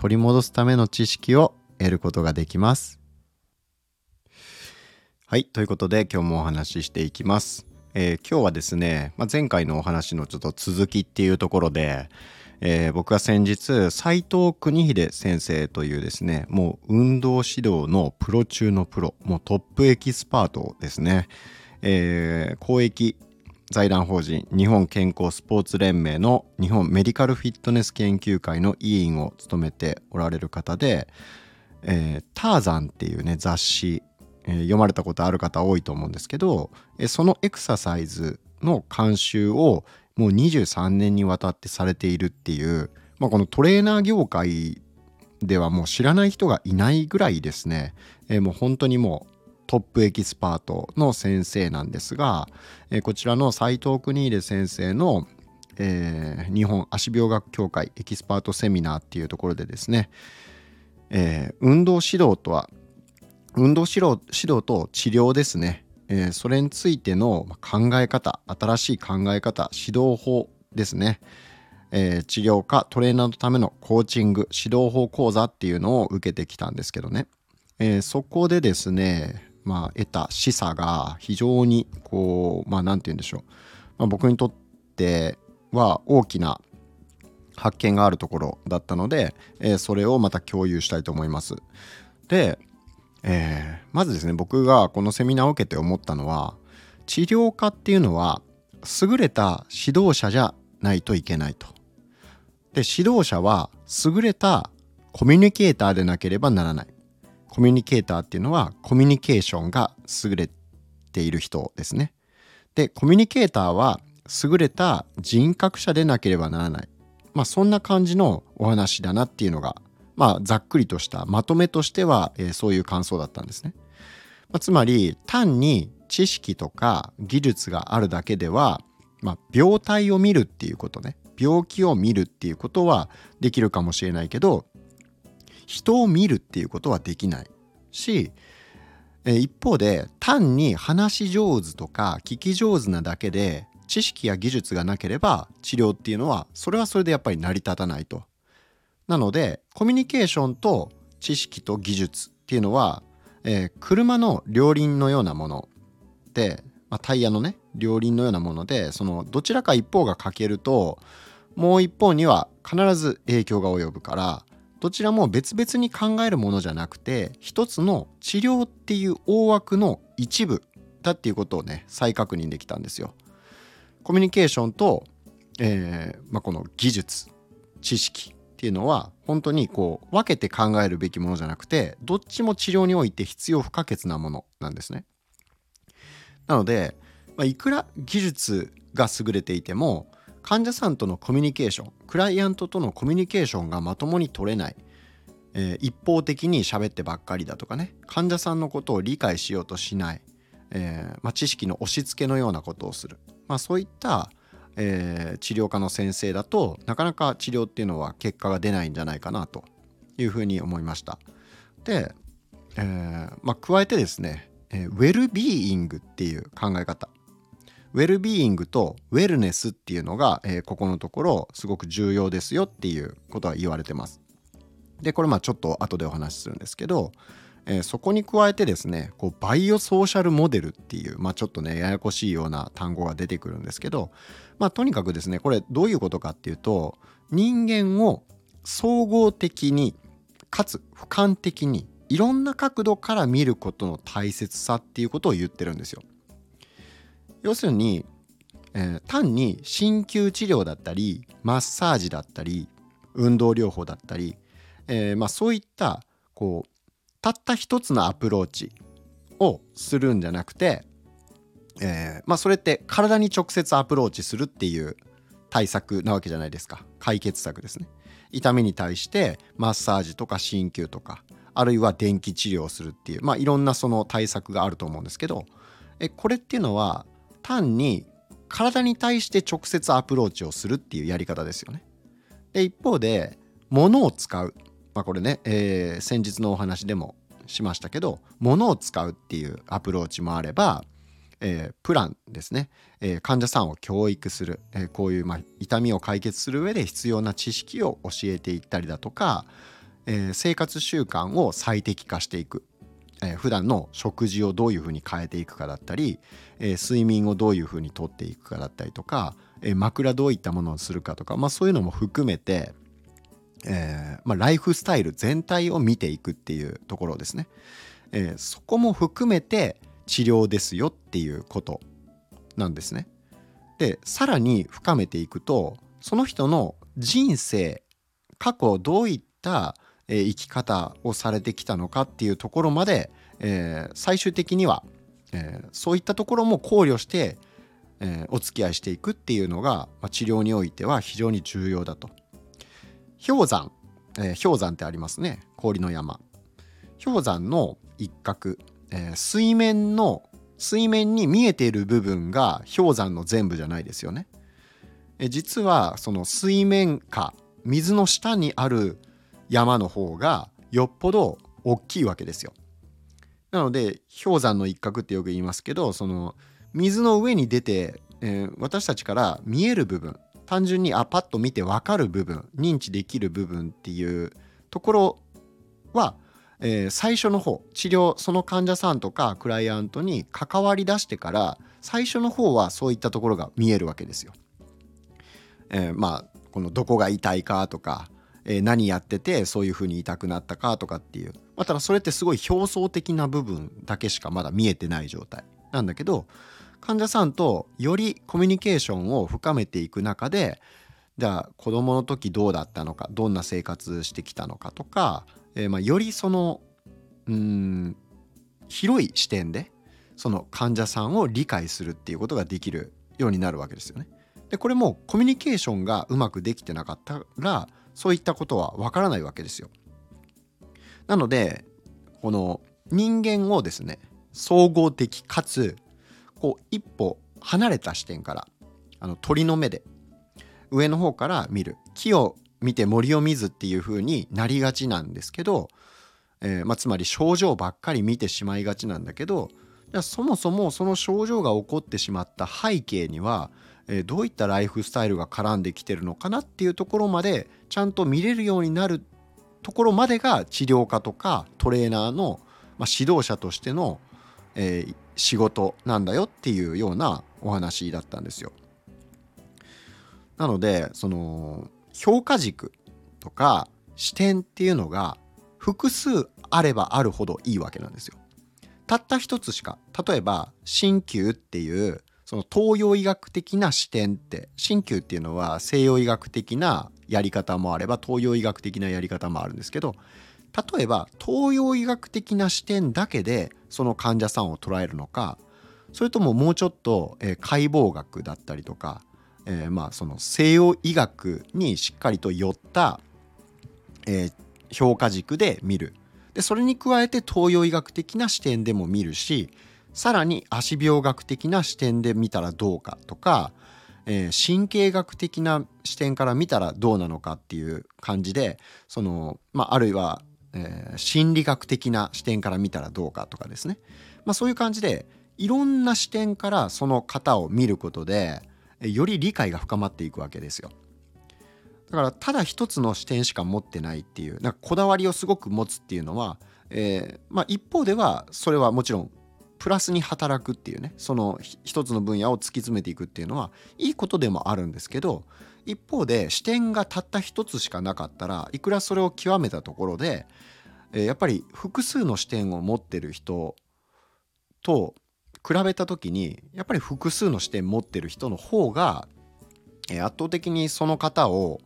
取り戻すための知識を得ることができます。はいということで今日もお話ししていきます。えー、今日はですね、まあ、前回のお話のちょっと続きっていうところで、えー、僕は先日斉藤邦秀先生というですねもう運動指導のプロ中のプロもうトップエキスパートですね、えー、公益財団法人日本健康スポーツ連盟の日本メディカルフィットネス研究会の委員を務めておられる方で「えー、ターザン」っていうね雑誌、えー、読まれたことある方多いと思うんですけど、えー、そのエクササイズの監修をもう23年にわたってされているっていう、まあ、このトレーナー業界ではもう知らない人がいないぐらいですね、えー、もう本当にもうトップエキスパートの先生なんですが、えー、こちらの斉藤邦秀先生の、えー、日本足病学協会エキスパートセミナーっていうところでですね、えー、運動指導とは運動指導指導と治療ですね。えー、それについての考え方新しい考え方指導法ですね、えー、治療家トレーナーのためのコーチング指導法講座っていうのを受けてきたんですけどね、えー、そこでですねまあ得た示唆が非常にこうまあ何て言うんでしょう、まあ、僕にとっては大きな発見があるところだったので、えー、それをまた共有したいと思います。でえー、まずですね僕がこのセミナーを受けて思ったのは治療家っていうのは優れた指導者じゃないといけないと。で指導者は優れたコミュニケーターでなければならない。コミュニケーターっていうのはコミュニケーションが優れている人ですね。でコミュニケーターは優れた人格者でなければならない。まあそんな感じのお話だなっていうのがまあ、ざっくりとしたまとめとしては、えー、そういう感想だったんですね。まあ、つまり単に知識とか技術があるだけでは、まあ、病態を見るっていうことね病気を見るっていうことはできるかもしれないけど人を見るっていうことはできないし一方で単に話し上手とか聞き上手なだけで知識や技術がなければ治療っていうのはそれはそれでやっぱり成り立たないと。なのでコミュニケーションと知識と技術っていうのは、えー、車の両輪のようなもので、まあ、タイヤのね両輪のようなものでそのどちらか一方が欠けるともう一方には必ず影響が及ぶからどちらも別々に考えるものじゃなくて一つの治療っていう大枠の一部だっていうことをね再確認できたんですよ。コミュニケーションと、えーまあ、この技術知識っていうのは本当にこう分けて考えるべきものじゃなくてどっちも治療において必要不可欠なものなんですね。なので、まあ、いくら技術が優れていても患者さんとのコミュニケーションクライアントとのコミュニケーションがまともに取れない、えー、一方的に喋ってばっかりだとかね。患者さんのことを理解しようとしない、えーまあ、知識の押し付けのようなことをする、まあ、そういったえー、治療科の先生だとなかなか治療っていうのは結果が出ないんじゃないかなというふうに思いました。で、えーまあ、加えてですね、えー、ウェルビーイングっていう考え方。ウェルビーイングとウェルネスっていうのが、えー、ここのところすごく重要ですよっていうことは言われてます。でこれまあちょっと後でお話しするんですけど、えー、そこに加えてですねこうバイオソーシャルモデルっていう、まあ、ちょっとねややこしいような単語が出てくるんですけど、まあ、とにかくですねこれどういうことかっていうと人間を総合的にかつ俯瞰的にいろんな角度から見ることの大切さっていうことを言ってるんですよ。要するに、えー、単に鍼灸治療だったりマッサージだったり運動療法だったり、えー、まあ、そういったこうたった一つのアプローチをするんじゃなくて、えー、まあそれって体に直接アプローチするっていう対策なわけじゃないですか。解決策ですね。痛みに対してマッサージとか鍼灸とかあるいは電気治療をするっていうまあいろんなその対策があると思うんですけどえこれっていうのは単に体に対して直接アプローチをするっていうやり方ですよね。で一方で物を使う、まあ、これね、えー、先日のお話でもしましたけど物を使うっていうアプローチもあれば、えー、プランですね、えー、患者さんを教育する、えこういう、まあ、痛みを解決する上で必要な知識を教えていったりだとか、え生活習慣を最適化していく。えー、普段の食事をどういうふうに変えていくかだったり、えー、睡眠をどういうふうにとっていくかだったりとか、えー、枕どういったものをするかとか、まあ、そういうのも含めて、えーまあ、ライフスタイル全体を見ていくっていうところですね。えー、そこも含めて治療ですよっていうことなんですね。でさらに深めていくとその人の人生過去どういったえ生き方をされてきたのかっていうところまで、えー、最終的には、えー、そういったところも考慮して、え、お付き合いしていくっていうのが、まあ、治療においては非常に重要だと。氷山、え氷山ってありますね氷の山。氷山の一角、え水面の水面に見えている部分が氷山の全部じゃないですよね。え実はその水面下水の下にある山の方がよっぽど大きいわけですよ。なので氷山の一角ってよく言いますけどその水の上に出て、えー、私たちから見える部分単純にあパッと見て分かる部分認知できる部分っていうところは、えー、最初の方治療その患者さんとかクライアントに関わりだしてから最初の方はそういったところが見えるわけですよ。えー、まあこのどこが痛いかとかえ何やっててそういう風に痛くなったかとかっていう、まあ、ただそれってすごい表層的な部分だけしかまだ見えてない状態なんだけど患者さんとよりコミュニケーションを深めていく中でじゃあ子どもの時どうだったのかどんな生活してきたのかとか、えー、まあよりそのうん広い視点でその患者さんを理解するっていうことができるようになるわけですよね。でこれもコミュニケーションがうまくできてなかったらそういったことはわからないわけですよ。なのでこの人間をですね総合的かつこう一歩離れた視点からあの鳥の目で上の方から見る木を見て森を見ずっていう風になりがちなんですけど、えー、まあ、つまり症状ばっかり見てしまいがちなんだけどじゃそもそもその症状が起こってしまった背景にはえどういったライフスタイルが絡んできてるのかなっていうところまでちゃんと見れるようになるところまでが治療家とかトレーナーの、ま、指導者としての、え、仕事なんだよっていうようなお話だったんですよ。なのでその評価軸とか視点っていうのが複数あればあるほどいいわけなんですよ。たった一つしか例えば鍼灸っていうその東洋医学的な視点って鍼灸っていうのは西洋医学的なやり方もあれば東洋医学的なやり方もあるんですけど例えば東洋医学的な視点だけでその患者さんを捉えるのかそれとももうちょっと、えー、解剖学だったりとか、えー、まあその西洋医学にしっかりと寄った、えー、評価軸で見る。でそれに加えて東洋医学的な視点でも見るしさらに足病学的な視点で見たらどうかとか、えー、神経学的な視点から見たらどうなのかっていう感じでその、まあ、あるいは、えー、心理学的な視点から見たらどうかとかですね、まあ、そういう感じでいろんな視点からその方を見ることでより理解が深まっていくわけですよ。だからただ一つの視点しか持ってないっていうなんかこだわりをすごく持つっていうのは、えーまあ、一方ではそれはもちろんプラスに働くっていうねその一つの分野を突き詰めていくっていうのはいいことでもあるんですけど一方で視点がたった一つしかなかったらいくらそれを極めたところで、やっぱり複数の視点を持ってる人と比べた時にやっぱり複数の視点持ってる人の方が、圧倒的にその方を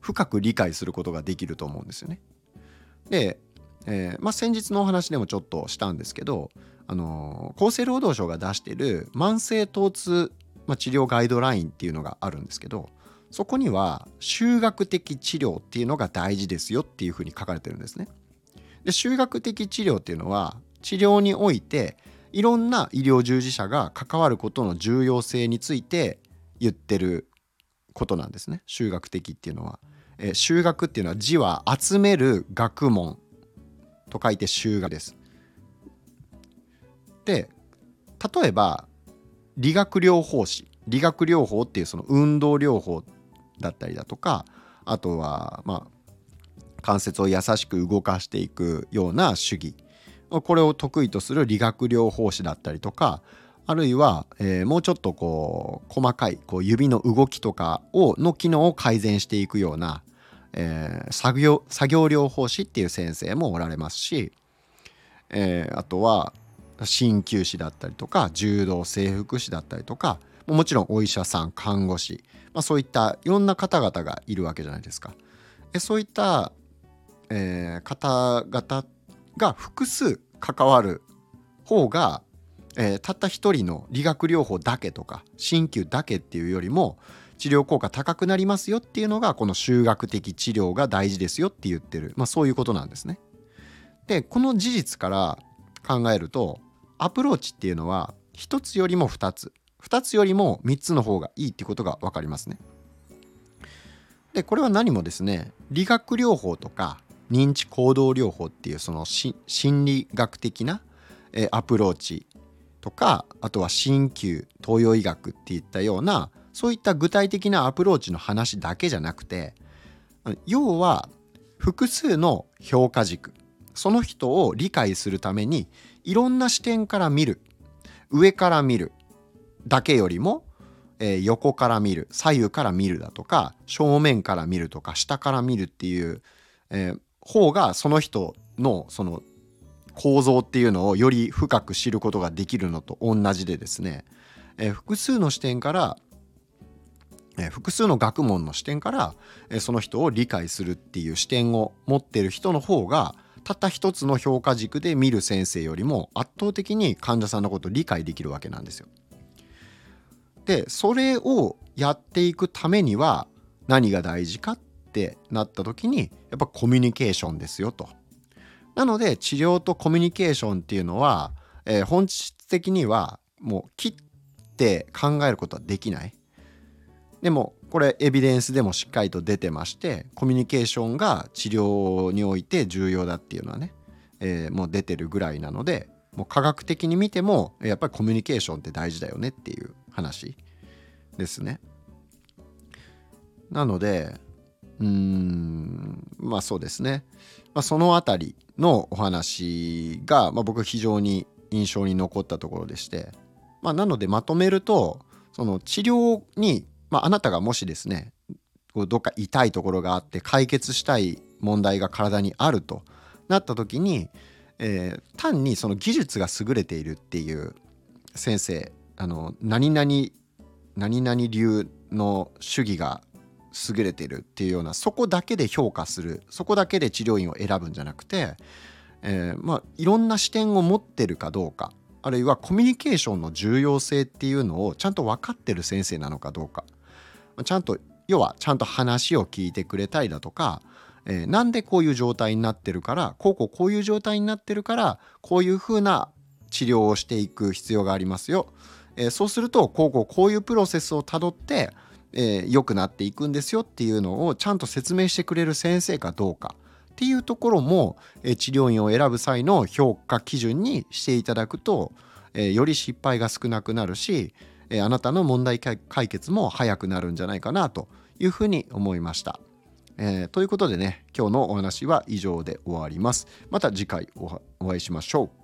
深く理解することができると思うんですよね。で、えーまあ、先日のお話でもちょっとしたんですけどあの厚生労働省が出してる慢性疼痛、まあ、治療ガイドラインっていうのがあるんですけどそこには修学的治療っていうのが大事ですよっていうふうに書かれてるんですね。で修学的治療っていうのは治療においていろんな医療従事者が関わることの重要性について言ってることなんですね修学的っていうのは。え、修学っていうのは字は集める学問と書いて修学です。で例えば理学療法士理学療法っていうその運動療法だったりだとかあとはまあ関節を優しく動かしていくような手技これを得意とする理学療法士だったりとかあるいは、えー、もうちょっとこう細かいこう指の動きとかをの機能を改善していくような、えー、作業作業療法士っていう先生もおられますし、えー、あとは鍼灸師だったりとか柔道整復師だったりとかもちろんお医者さん看護師、まあ、そういったいろんな方々がいるわけじゃないですか。そういった、えー、方々が複数関わる方が、えー、たった一人の理学療法だけとか鍼灸だけっていうよりも治療効果高くなりますよっていうのがこの修学的治療が大事ですよって言ってる、まあ、そういうことなんですね。でこの事実から考えるとアプローチっていうのは1つよりも2つ2つよりも3つの方がいいってことが分かりますね。でこれは何もですね理学療法とか認知行動療法っていうその心理学的な、えアプローチとかあとは鍼灸東洋医学っていったようなそういった具体的なアプローチの話だけじゃなくて要は複数の評価軸その人を理解するためにいろんな視点から見る。上から見る。だけよりも、えー、横から見る。左右から見るだとか正面から見るとか下から見るっていう、えー、方がその人のその構造っていうのをより深く知ることができるのと同じでですね、えー、複数の視点から、え、複数の学問の視点から、え、その人を理解するっていう視点を持ってる人の方がたった一つの評価軸で見る先生よりも圧倒的に患者さんのことを理解できるわけなんですよ。でそれをやっていくためには何が大事かってなった時にやっぱコミュニケーションですよと。なので治療とコミュニケーションっていうのは、えー、本質的にはもう切って考えることはできない。でもこれエビデンスでもしっかりと出てましてコミュニケーションが治療において重要だっていうのはね、えー、もう出てるぐらいなのでもう科学的に見てもやっぱりコミュニケーションって大事だよねっていう話ですね。なのでうーんまあそうですね、まあ、その辺りのお話が、まあ、僕非常に印象に残ったところでして、まあ、なのでまとめるとその治療に、まあ、あなたがもしですねどっか痛いところがあって解決したい問題が体にあるとなった時に、えー、単にその技術が優れているっていう先生あの何々何々流の主義が優れてるっていうようなそこだけで評価するそこだけで治療院を選ぶんじゃなくて、えー、まあいろんな視点を持ってるかどうかあるいはコミュニケーションの重要性っていうのをちゃんと分かってる先生なのかどうかちゃんと要はちゃんと話を聞いてくれたりだとか、えー、なんでこういう状態になってるからこうこうこういう状態になってるからこういうふうな治療をしていく必要がありますよ。えー、そうするとこうこうこういうプロセスをたどってえー、くなっていくんですよっていうのをちゃんと説明してくれる先生かどうかっていうところも、えー、治療院を選ぶ際の評価基準にしていただくと、えー、より失敗が少なくなるし、えあなたの問題解決も早くなるんじゃないかなというふうに思いました。えということでね今日のお話は以上で終わります。また次回お会いしましょう。